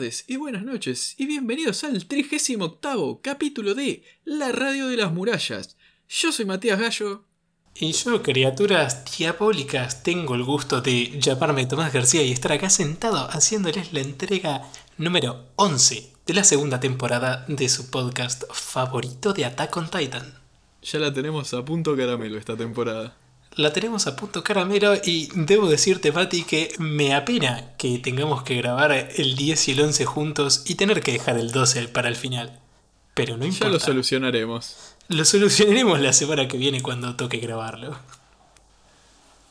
tardes y buenas noches y bienvenidos al 38 capítulo de La Radio de las Murallas. Yo soy Matías Gallo. Y yo, criaturas diabólicas, tengo el gusto de llamarme Tomás García y estar acá sentado haciéndoles la entrega número 11 de la segunda temporada de su podcast favorito de Attack on Titan. Ya la tenemos a punto caramelo esta temporada. La tenemos a punto caramelo y debo decirte, Pati, que me apena que tengamos que grabar el 10 y el 11 juntos y tener que dejar el 12 para el final. Pero no importa. Ya lo solucionaremos. Lo solucionaremos la semana que viene cuando toque grabarlo.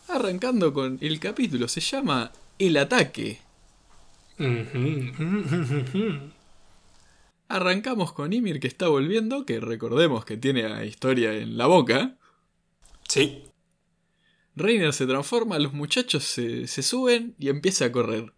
Arrancando con el capítulo, se llama El ataque. Arrancamos con Ymir que está volviendo, que recordemos que tiene a historia en la boca. Sí. Reiner se transforma, los muchachos se, se suben y empieza a correr.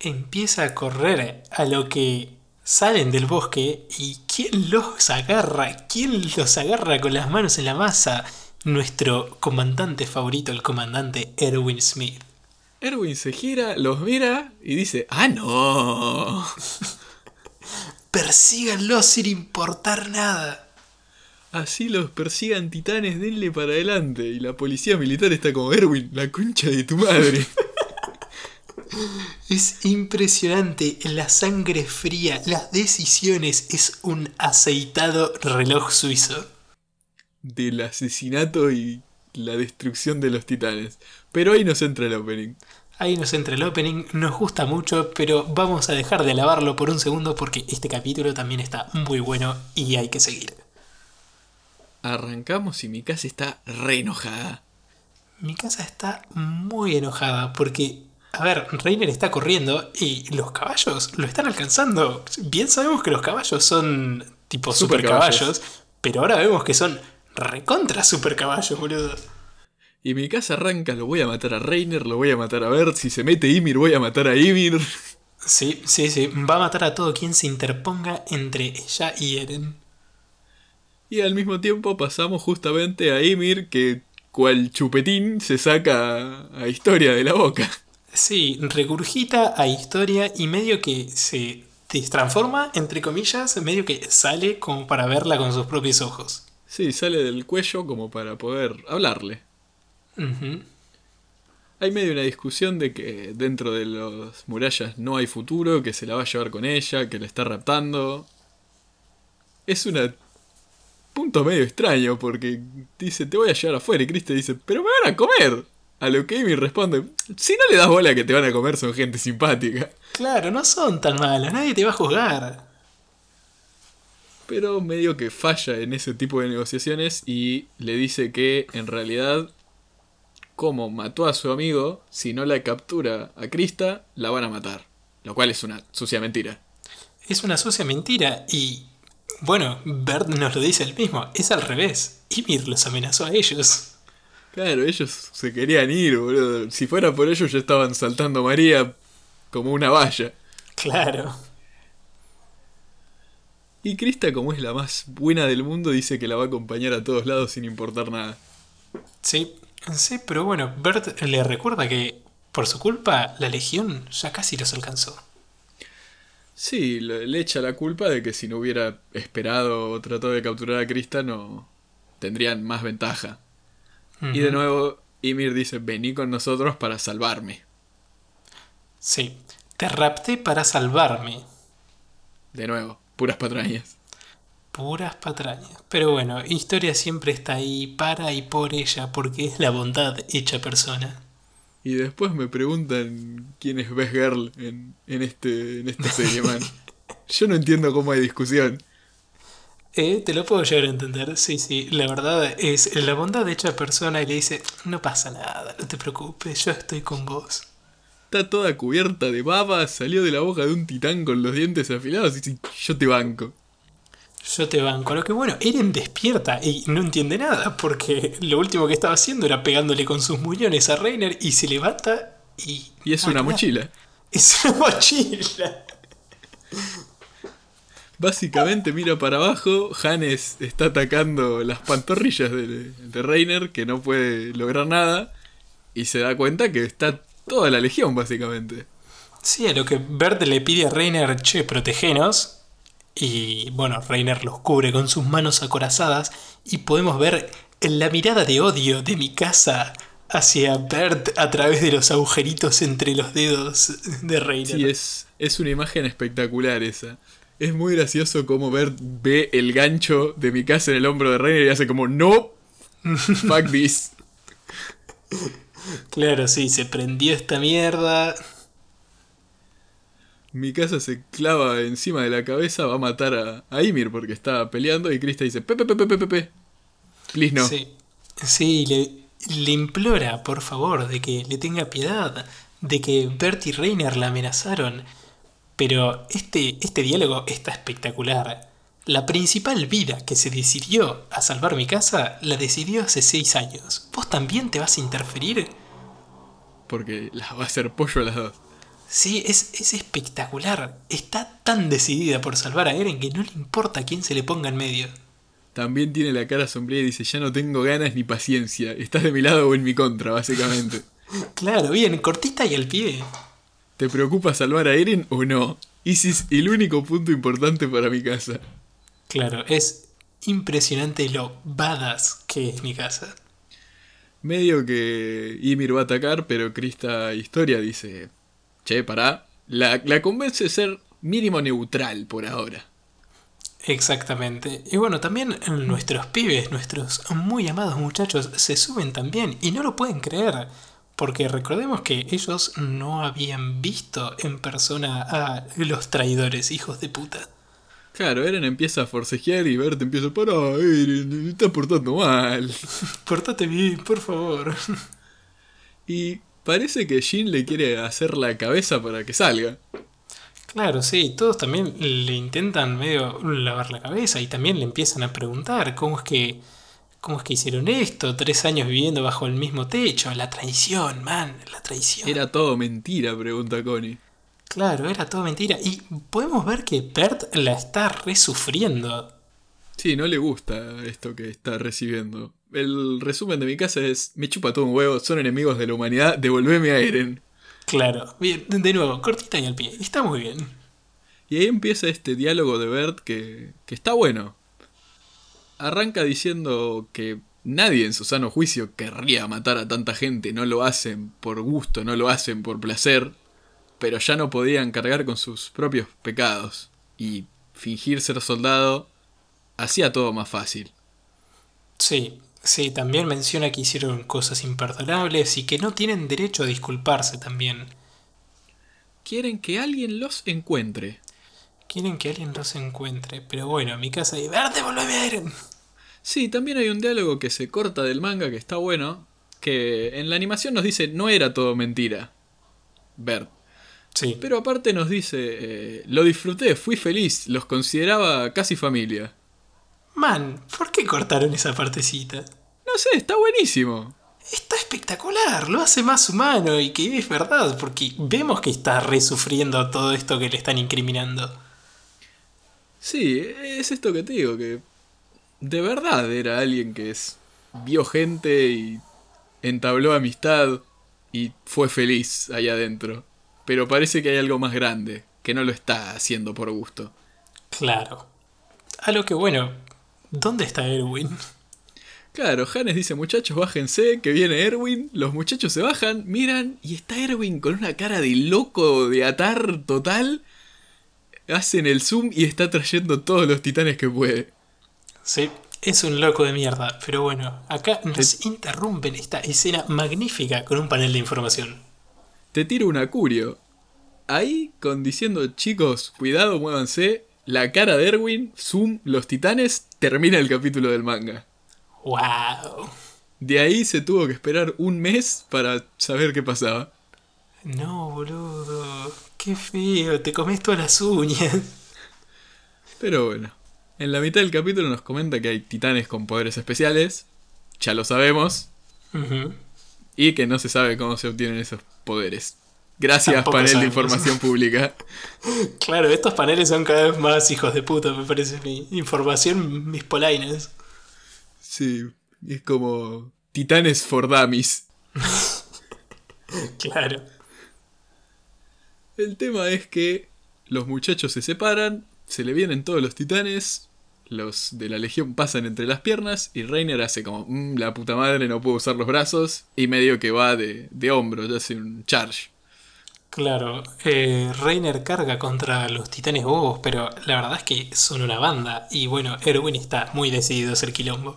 Empieza a correr a lo que salen del bosque y ¿quién los agarra? ¿Quién los agarra con las manos en la masa? Nuestro comandante favorito, el comandante Erwin Smith. Erwin se gira, los mira y dice, ¡Ah, no! Persíganlos sin importar nada. Así los persigan titanes, denle para adelante. Y la policía militar está como, Erwin, la concha de tu madre. Es impresionante, la sangre fría, las decisiones, es un aceitado reloj suizo. Del asesinato y la destrucción de los titanes. Pero ahí nos entra el opening. Ahí nos entra el opening, nos gusta mucho, pero vamos a dejar de alabarlo por un segundo porque este capítulo también está muy bueno y hay que seguir. Arrancamos y mi casa está re enojada. Mi casa está muy enojada porque, a ver, Reiner está corriendo y los caballos lo están alcanzando. Bien sabemos que los caballos son tipo super, caballos, pero ahora vemos que son recontra super caballos, boludo. Y mi casa arranca, lo voy a matar a Reiner, lo voy a matar a Bert, si se mete Ymir voy a matar a Ymir. Sí, sí, sí, va a matar a todo quien se interponga entre ella y Eren. Y al mismo tiempo pasamos justamente a Ymir que cual chupetín se saca a historia de la boca. Sí, regurgita a historia y medio que se transforma, entre comillas, medio que sale como para verla con sus propios ojos. Sí, sale del cuello como para poder hablarle. Hay medio una discusión de que dentro de las murallas no hay futuro, que se la va a llevar con ella, que la está raptando. Es un punto medio extraño porque dice, te voy a llevar afuera y Chris te dice, pero me van a comer. A lo que Amy responde, si no le das bola que te van a comer son gente simpática. Claro, no son tan malas, nadie te va a juzgar. Pero medio que falla en ese tipo de negociaciones y le dice que en realidad como mató a su amigo, si no la captura a Krista, la van a matar. Lo cual es una sucia mentira. Es una sucia mentira y... Bueno, Bert nos lo dice él mismo, es al revés. Ymir los amenazó a ellos. Claro, ellos se querían ir, boludo. Si fuera por ellos ya estaban saltando a María como una valla. Claro. Y Krista, como es la más buena del mundo, dice que la va a acompañar a todos lados sin importar nada. Sí, Sí, pero bueno, Bert le recuerda que por su culpa la Legión ya casi los alcanzó. Sí, le echa la culpa de que si no hubiera esperado o tratado de capturar a Krista no tendrían más ventaja. Y de nuevo Ymir dice, vení con nosotros para salvarme. Sí, te rapté para salvarme. De nuevo, puras patrañas. Puras patrañas. Pero bueno, historia siempre está ahí para y por ella, porque es la bondad hecha persona. Y después me preguntan quién es Best Girl en, en, este, en esta serie, man. Yo no entiendo cómo hay discusión. Eh, te lo puedo llegar a entender, sí, sí. La verdad es la bondad hecha persona y le dice, no pasa nada, no te preocupes, yo estoy con vos. Está toda cubierta de baba, salió de la boca de un titán con los dientes afilados y dice, yo te banco. Yo te banco. Lo que bueno, Eren despierta y no entiende nada porque lo último que estaba haciendo era pegándole con sus muñones a Reiner y se levanta y... Y es una mochila. Es una mochila. Básicamente mira para abajo, Hannes está atacando las pantorrillas de, de Reiner que no puede lograr nada y se da cuenta que está toda la legión básicamente. Sí, a lo que Bert le pide a Reiner, che, protegenos. Y bueno, Reiner los cubre con sus manos acorazadas y podemos ver la mirada de odio de mi casa hacia Bert a través de los agujeritos entre los dedos de Reiner. Sí, es, es una imagen espectacular esa. Es muy gracioso como Bert ve el gancho de mi casa en el hombro de Reiner y hace como, no, fuck this. Claro, sí, se prendió esta mierda. Mi casa se clava encima de la cabeza, va a matar a, a Ymir porque está peleando y Krista dice, pepe, pepe, pepe, pepe. Please no. Sí, sí le, le implora, por favor, de que le tenga piedad, de que Bert y Reiner la amenazaron. Pero este, este diálogo está espectacular. La principal vida que se decidió a salvar mi casa la decidió hace seis años. ¿Vos también te vas a interferir? Porque la va a hacer pollo a las dos. Sí, es, es espectacular. Está tan decidida por salvar a Eren que no le importa quién se le ponga en medio. También tiene la cara sombría y dice, ya no tengo ganas ni paciencia. Estás de mi lado o en mi contra, básicamente. Claro, bien, cortita y al pie. ¿Te preocupa salvar a Eren o no? Es el único punto importante para mi casa. Claro, es impresionante lo badass que es mi casa. Medio que Ymir va a atacar, pero Krista Historia dice, che, pará. La, la convence de ser mínimo neutral por ahora. Exactamente. Y bueno, también nuestros pibes, nuestros muy amados muchachos, se suben también y no lo pueden creer. Porque recordemos que ellos no habían visto en persona a los traidores, hijos de puta. Claro, Eren empieza a forcejear y Bert empieza a parar, Eren, está portando mal. Portate bien, por favor. Y parece que Jin le quiere hacer la cabeza para que salga. Claro, sí, todos también le intentan medio lavar la cabeza y también le empiezan a preguntar cómo es que cómo es que hicieron esto, tres años viviendo bajo el mismo techo, la traición, man, la traición. Era todo mentira, pregunta Connie. Claro, era todo mentira y podemos ver que Bert la está resufriendo. Sí, no le gusta esto que está recibiendo. El resumen de mi casa es, me chupa todo un huevo, son enemigos de la humanidad, devolveme a Eren. Claro, bien, de nuevo, cortita y al pie, está muy bien. Y ahí empieza este diálogo de Bert que, que está bueno. Arranca diciendo que nadie en su sano juicio querría matar a tanta gente, no lo hacen por gusto, no lo hacen por placer, pero ya no podían cargar con sus propios pecados. Y fingir ser soldado hacía todo más fácil. Sí, sí, también menciona que hicieron cosas imperdonables y que no tienen derecho a disculparse también. Quieren que alguien los encuentre. Quieren que alguien los encuentre, pero bueno, en mi casa de verde, volveme a Eren. Sí, también hay un diálogo que se corta del manga que está bueno, que en la animación nos dice no era todo mentira. Bert. Sí. Pero aparte nos dice, eh, lo disfruté, fui feliz, los consideraba casi familia. Man, ¿por qué cortaron esa partecita? No sé, está buenísimo. Está espectacular, lo hace más humano y que es verdad, porque vemos que está resufriendo todo esto que le están incriminando. Sí, es esto que te digo, que de verdad era alguien que es, vio gente y entabló amistad y fue feliz allá adentro. Pero parece que hay algo más grande, que no lo está haciendo por gusto. Claro. A lo que bueno, ¿dónde está Erwin? Claro, Hannes dice, muchachos, bájense, que viene Erwin. Los muchachos se bajan, miran, y está Erwin con una cara de loco, de atar total. Hacen el zoom y está trayendo todos los titanes que puede. Sí, es un loco de mierda, pero bueno, acá nos interrumpen esta escena magnífica con un panel de información. Te tiro un acurio. Ahí, con diciendo, chicos, cuidado, muévanse, la cara de Erwin, zoom, los titanes, termina el capítulo del manga. ¡Wow! De ahí se tuvo que esperar un mes para saber qué pasaba. No, boludo. Qué feo, te comes todas las uñas. Pero bueno, en la mitad del capítulo nos comenta que hay titanes con poderes especiales, ya lo sabemos, y que no se sabe cómo se obtienen esos poderes. Gracias, Tampoco panel de información pública. Claro, estos paneles son cada vez más hijos de puta, me parece mi información, mis polainas. Sí, es como Titanes for Dummies. Claro. El tema es que los muchachos se separan, se le vienen todos los titanes, los de la legión pasan entre las piernas y Reiner hace como, "Mm, la puta madre, no puedo usar los brazos y medio que va de, de hombro, ya hace un charge. Claro, eh, Reiner carga contra los titanes bobos, pero la verdad es que son una banda. Y bueno, Erwin está muy decidido a hacer quilombo.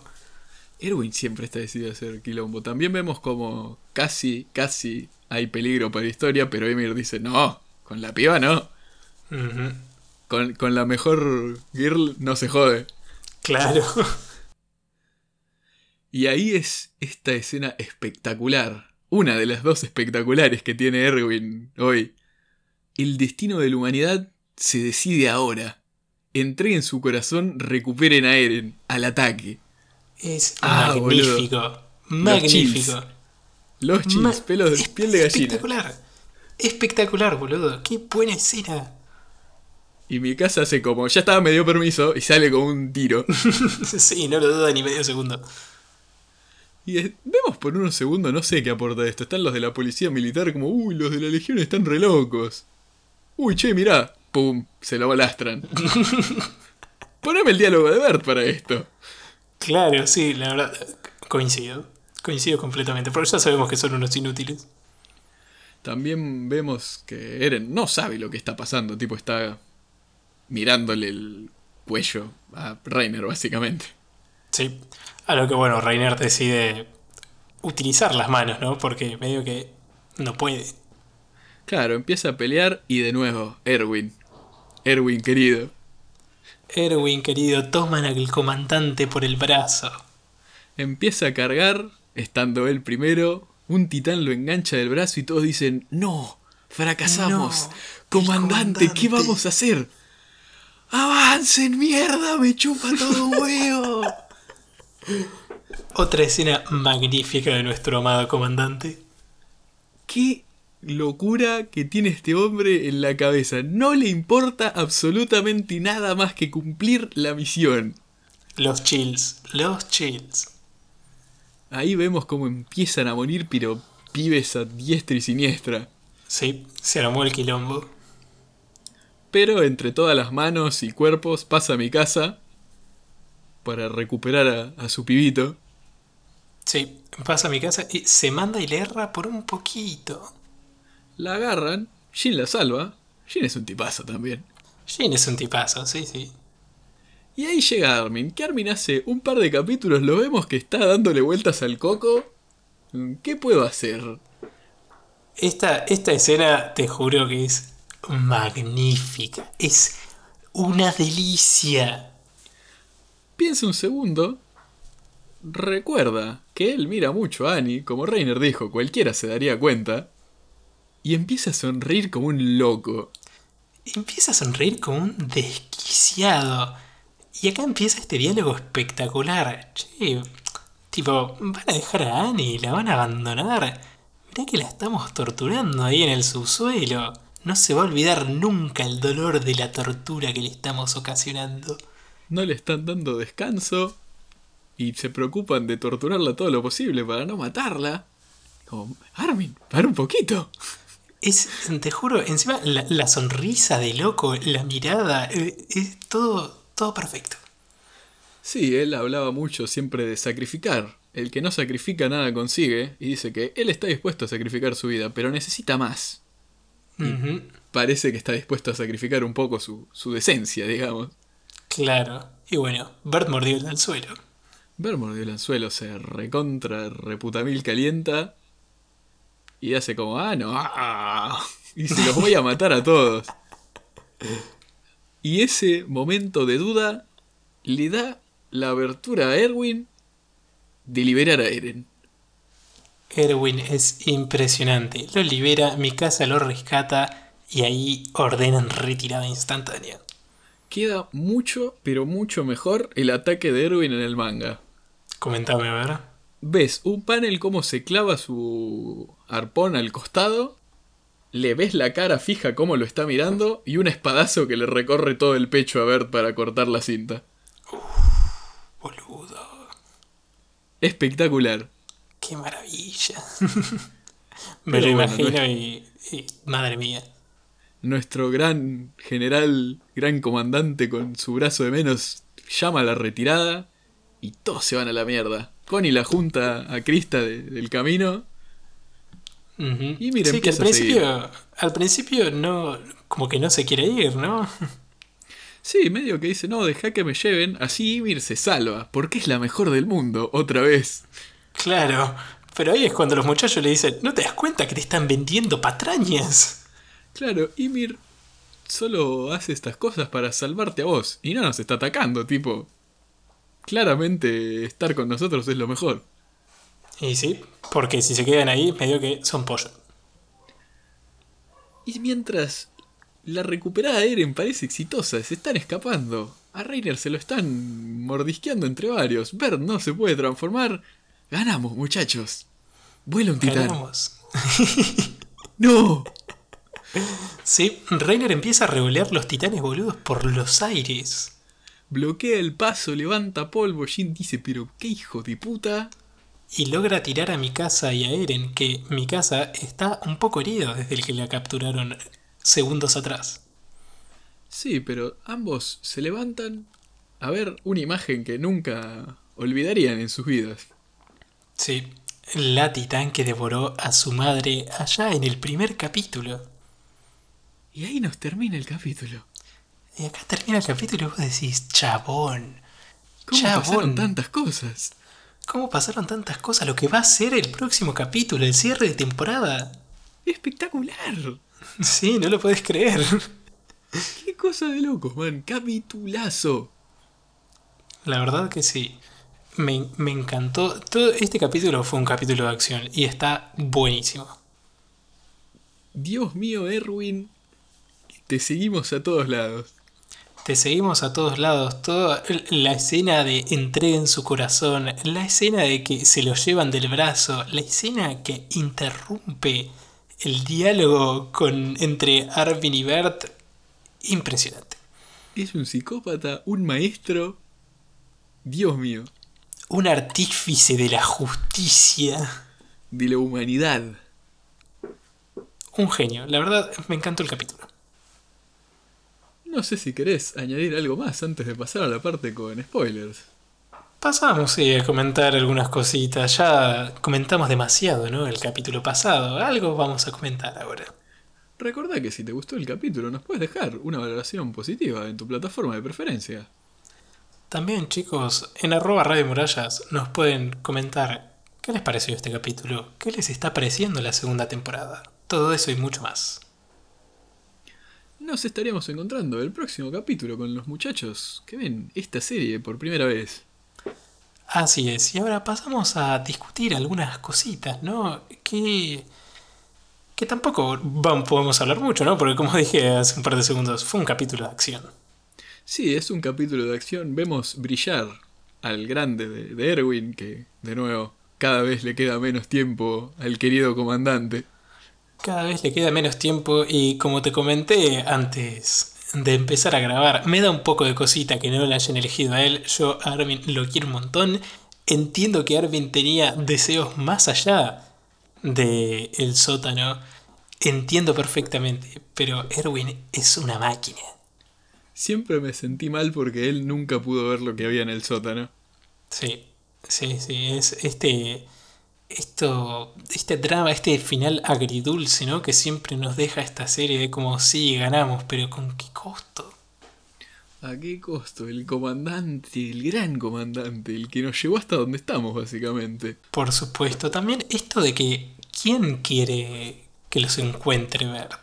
Erwin siempre está decidido a hacer quilombo. También vemos como casi, casi hay peligro para la historia, pero Emir dice, no, con la piba no. Con, con la mejor girl no se jode. Claro. Y ahí es esta escena espectacular. Una de las dos espectaculares que tiene Erwin hoy. El destino de la humanidad se decide ahora. Entreguen su corazón, recuperen a Eren, al ataque. Es Ah, magnífico. Magnífico. Los chills, Ma- pelos de es- piel de gallina. Espectacular. Espectacular, boludo. Qué buena escena. Y mi casa hace como, ya estaba, me dio permiso, y sale con un tiro. sí, no lo duda ni medio segundo. Y es- vemos por unos segundos, no sé qué aporta esto. Están los de la policía militar como, uy, los de la legión están re locos. Uy, che, mirá. Pum, se lo balastran. Poneme el diálogo de Bert para esto. Claro, sí, la verdad. Coincido. Coincido completamente. Porque ya sabemos que son unos inútiles. También vemos que Eren no sabe lo que está pasando. Tipo, está mirándole el cuello a Reiner, básicamente. Sí. A lo que, bueno, Reiner decide utilizar las manos, ¿no? Porque medio que no puede. Claro, empieza a pelear y de nuevo, Erwin. Erwin querido. Erwin, querido, toman al comandante por el brazo. Empieza a cargar, estando él primero. Un titán lo engancha del brazo y todos dicen, no, fracasamos. No, el comandante, ¿qué comandante". vamos a hacer? ¡Avancen, mierda! ¡Me chupa todo huevo! Otra escena magnífica de nuestro amado comandante. ¡Qué locura que tiene este hombre en la cabeza! No le importa absolutamente nada más que cumplir la misión. Los chills, los chills. Ahí vemos cómo empiezan a morir, pero pibes a diestra y siniestra. Sí, se armó el quilombo. Pero entre todas las manos y cuerpos pasa a mi casa para recuperar a, a su pibito. Sí, pasa a mi casa y se manda y le erra por un poquito. La agarran, Jin la salva. Jin es un tipazo también. Jin es un tipazo, sí, sí. Y ahí llega Armin, que Armin hace un par de capítulos, lo vemos que está dándole vueltas al coco. ¿Qué puedo hacer? Esta, esta escena, te juro que es magnífica. Es una delicia. Piensa un segundo. Recuerda que él mira mucho a Annie, como Reiner dijo, cualquiera se daría cuenta. Y empieza a sonreír como un loco. Empieza a sonreír como un desquiciado. Y acá empieza este diálogo espectacular. Che, tipo, van a dejar a Annie, la van a abandonar. Mirá que la estamos torturando ahí en el subsuelo. No se va a olvidar nunca el dolor de la tortura que le estamos ocasionando. No le están dando descanso. Y se preocupan de torturarla todo lo posible para no matarla. Como, Armin, para un poquito. Es, te juro, encima la, la sonrisa de loco, la mirada, eh, es todo, todo perfecto. Sí, él hablaba mucho siempre de sacrificar. El que no sacrifica nada consigue. Y dice que él está dispuesto a sacrificar su vida, pero necesita más. Parece que está dispuesto a sacrificar un poco su, su decencia, digamos. Claro. Y bueno, Bert mordió el anzuelo. Ver mordió el anzuelo, se recontra reputamil calienta. Y hace como, ah, no, ah", y se los voy a matar a todos. Y ese momento de duda le da la abertura a Erwin de liberar a Eren. Erwin es impresionante. Lo libera, mi casa lo rescata y ahí ordenan retirada instantánea. Queda mucho, pero mucho mejor el ataque de Erwin en el manga. Comentame, a ver. Ves un panel como se clava su arpón al costado, le ves la cara fija como lo está mirando y un espadazo que le recorre todo el pecho a Bert para cortar la cinta. Boludo. Espectacular. Qué maravilla. Me Pero lo bueno, imagino no y, y- Madre mía. Nuestro gran general, gran comandante con su brazo de menos, llama a la retirada y todos se van a la mierda. Connie la junta a Krista del camino. Y mira, sí, que al principio, al principio no, como que no se quiere ir, ¿no? Sí, medio que dice, no, deja que me lleven, así Ymir se salva, porque es la mejor del mundo, otra vez. Claro, pero ahí es cuando los muchachos le dicen, ¿no te das cuenta que te están vendiendo patrañas? Claro, Ymir solo hace estas cosas para salvarte a vos, y no nos está atacando, tipo, claramente estar con nosotros es lo mejor. Y sí, porque si se quedan ahí, medio que son pollo. Y mientras la recuperada Eren parece exitosa, se están escapando. A Reiner se lo están mordisqueando entre varios. Bert no se puede transformar. Ganamos, muchachos. Vuela un titán. Ganamos. ¡No! Sí, Reiner empieza a revolear los titanes boludos por los aires. Bloquea el paso, levanta polvo. Jin dice, pero qué hijo de puta. Y logra tirar a Mikasa y a Eren, que Mikasa está un poco herido desde el que la capturaron segundos atrás. Sí, pero ambos se levantan a ver una imagen que nunca olvidarían en sus vidas. Sí, la titán que devoró a su madre allá en el primer capítulo. Y ahí nos termina el capítulo. Y acá termina el capítulo y vos decís, chabón. ¿Cómo pasaron tantas cosas? ¿Cómo pasaron tantas cosas? Lo que va a ser el próximo capítulo, el cierre de temporada. Espectacular. Sí, no lo puedes creer. Qué cosa de locos, man. Capitulazo. La verdad que sí. Me, me, encantó. Todo este capítulo fue un capítulo de acción y está buenísimo. Dios mío, Erwin. Te seguimos a todos lados. Te seguimos a todos lados. Toda la escena de entreguen su corazón. La escena de que se lo llevan del brazo. La escena que interrumpe el diálogo con, entre Arvin y Bert, impresionante. Es un psicópata, un maestro. Dios mío. Un artífice de la justicia. De la humanidad. Un genio. La verdad, me encantó el capítulo. No sé si querés añadir algo más antes de pasar a la parte con spoilers. Pasamos, sí, a comentar algunas cositas. Ya comentamos demasiado, ¿no? El capítulo pasado. Algo vamos a comentar ahora. Recordá que si te gustó el capítulo nos puedes dejar una valoración positiva en tu plataforma de preferencia. También, chicos, en arroba Radio Murallas nos pueden comentar qué les pareció este capítulo, qué les está pareciendo la segunda temporada. Todo eso y mucho más. Nos estaríamos encontrando el próximo capítulo con los muchachos que ven esta serie por primera vez. Así es, y ahora pasamos a discutir algunas cositas, ¿no? Que, que tampoco podemos hablar mucho, ¿no? Porque como dije hace un par de segundos, fue un capítulo de acción. Sí, es un capítulo de acción. Vemos brillar al grande de, de Erwin, que de nuevo cada vez le queda menos tiempo al querido comandante. Cada vez le queda menos tiempo y como te comenté antes de empezar a grabar. Me da un poco de cosita que no le hayan elegido a él. Yo a Arvin lo quiero un montón. Entiendo que Arvin tenía deseos más allá de el sótano. Entiendo perfectamente, pero Erwin es una máquina. Siempre me sentí mal porque él nunca pudo ver lo que había en el sótano. Sí, sí, sí, es este esto, este drama, este final agridulce, ¿no? Que siempre nos deja esta serie de como sí, ganamos, pero ¿con qué costo? ¿A qué costo? El comandante, el gran comandante, el que nos llevó hasta donde estamos, básicamente. Por supuesto. También esto de que ¿quién quiere que los encuentre Bert?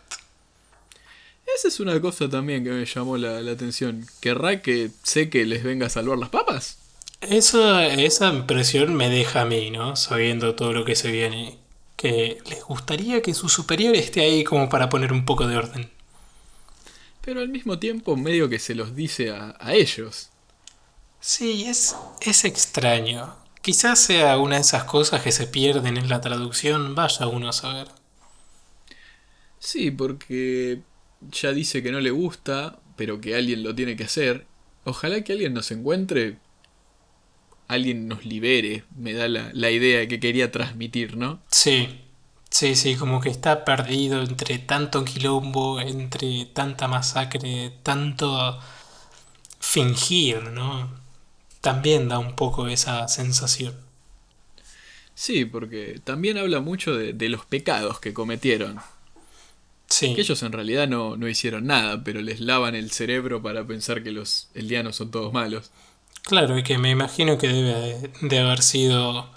Esa es una cosa también que me llamó la, la atención. ¿Querrá que sé que les venga a salvar las papas? Eso, esa impresión me deja a mí, ¿no? Sabiendo todo lo que se viene. Que les gustaría que su superior esté ahí como para poner un poco de orden. Pero al mismo tiempo medio que se los dice a, a ellos. Sí, es, es extraño. Quizás sea una de esas cosas que se pierden en la traducción, vaya uno a saber. Sí, porque ya dice que no le gusta, pero que alguien lo tiene que hacer. Ojalá que alguien nos encuentre alguien nos libere, me da la, idea que quería transmitir, ¿no? Sí, Sí, sí, como que está perdido entre tanto quilombo, entre tanta masacre, tanto fingir, ¿no? También da un poco esa sensación. Sí, porque también habla mucho de, de los pecados que cometieron. Sí. Que ellos en realidad no, no hicieron nada, pero les lavan el cerebro para pensar que los eldianos son todos malos. Claro, y que me imagino que debe de haber sido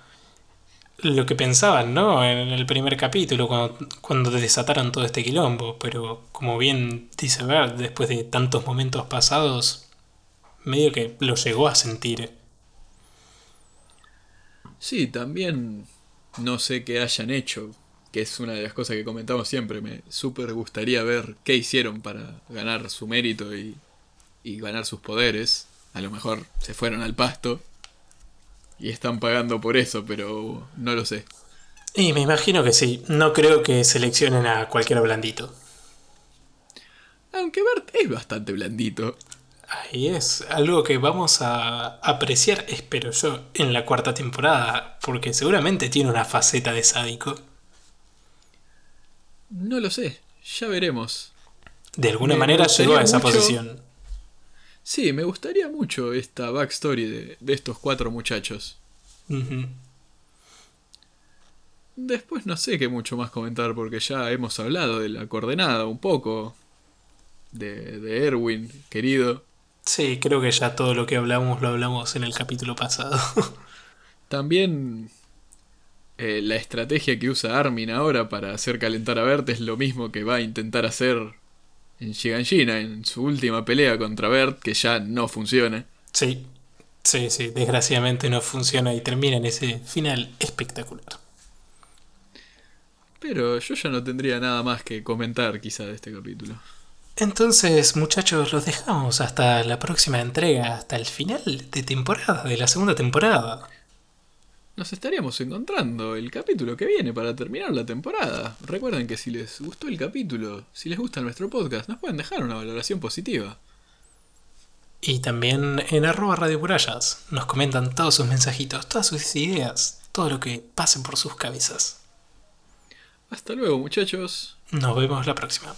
lo que pensaban, ¿no? En el primer capítulo, cuando, cuando desataron todo este quilombo. Pero como bien dice Bert, después de tantos momentos pasados, medio que lo llegó a sentir. Sí, también no sé qué hayan hecho, que es una de las cosas que comentamos siempre. Me súper gustaría ver qué hicieron para ganar su mérito y, y ganar sus poderes. A lo mejor se fueron al pasto y están pagando por eso, pero no lo sé. Y me imagino que sí, no creo que seleccionen a cualquier blandito. Aunque Bert es bastante blandito. Ahí es algo que vamos a apreciar, espero yo, en la cuarta temporada, porque seguramente tiene una faceta de sádico. No lo sé, ya veremos. De alguna Me manera llegó a esa mucho- posición. Sí, me gustaría mucho esta backstory de, de estos cuatro muchachos. Después no sé qué mucho más comentar porque ya hemos hablado de la coordenada un poco. De, de Erwin, querido. Sí, creo que ya todo lo que hablamos lo hablamos en el capítulo pasado. También eh, la estrategia que usa Armin ahora para hacer calentar a Bert es lo mismo que va a intentar hacer en Shiganshina, en su última pelea contra Bert, que ya no funciona. sí, sí, sí, desgraciadamente no funciona y termina en ese final espectacular. Pero yo ya no tendría nada más que comentar quizá de este capítulo. Entonces, muchachos, los dejamos hasta la próxima entrega, hasta el final de temporada, de la segunda temporada. Nos estaríamos encontrando el capítulo que viene para terminar la temporada. Recuerden que si les gustó el capítulo, si les gusta nuestro podcast, nos pueden dejar una valoración positiva. Y también en arroba Radio Purallas nos comentan todos sus mensajitos, todas sus ideas, todo lo que pase por sus cabezas. Hasta luego muchachos. Nos vemos la próxima.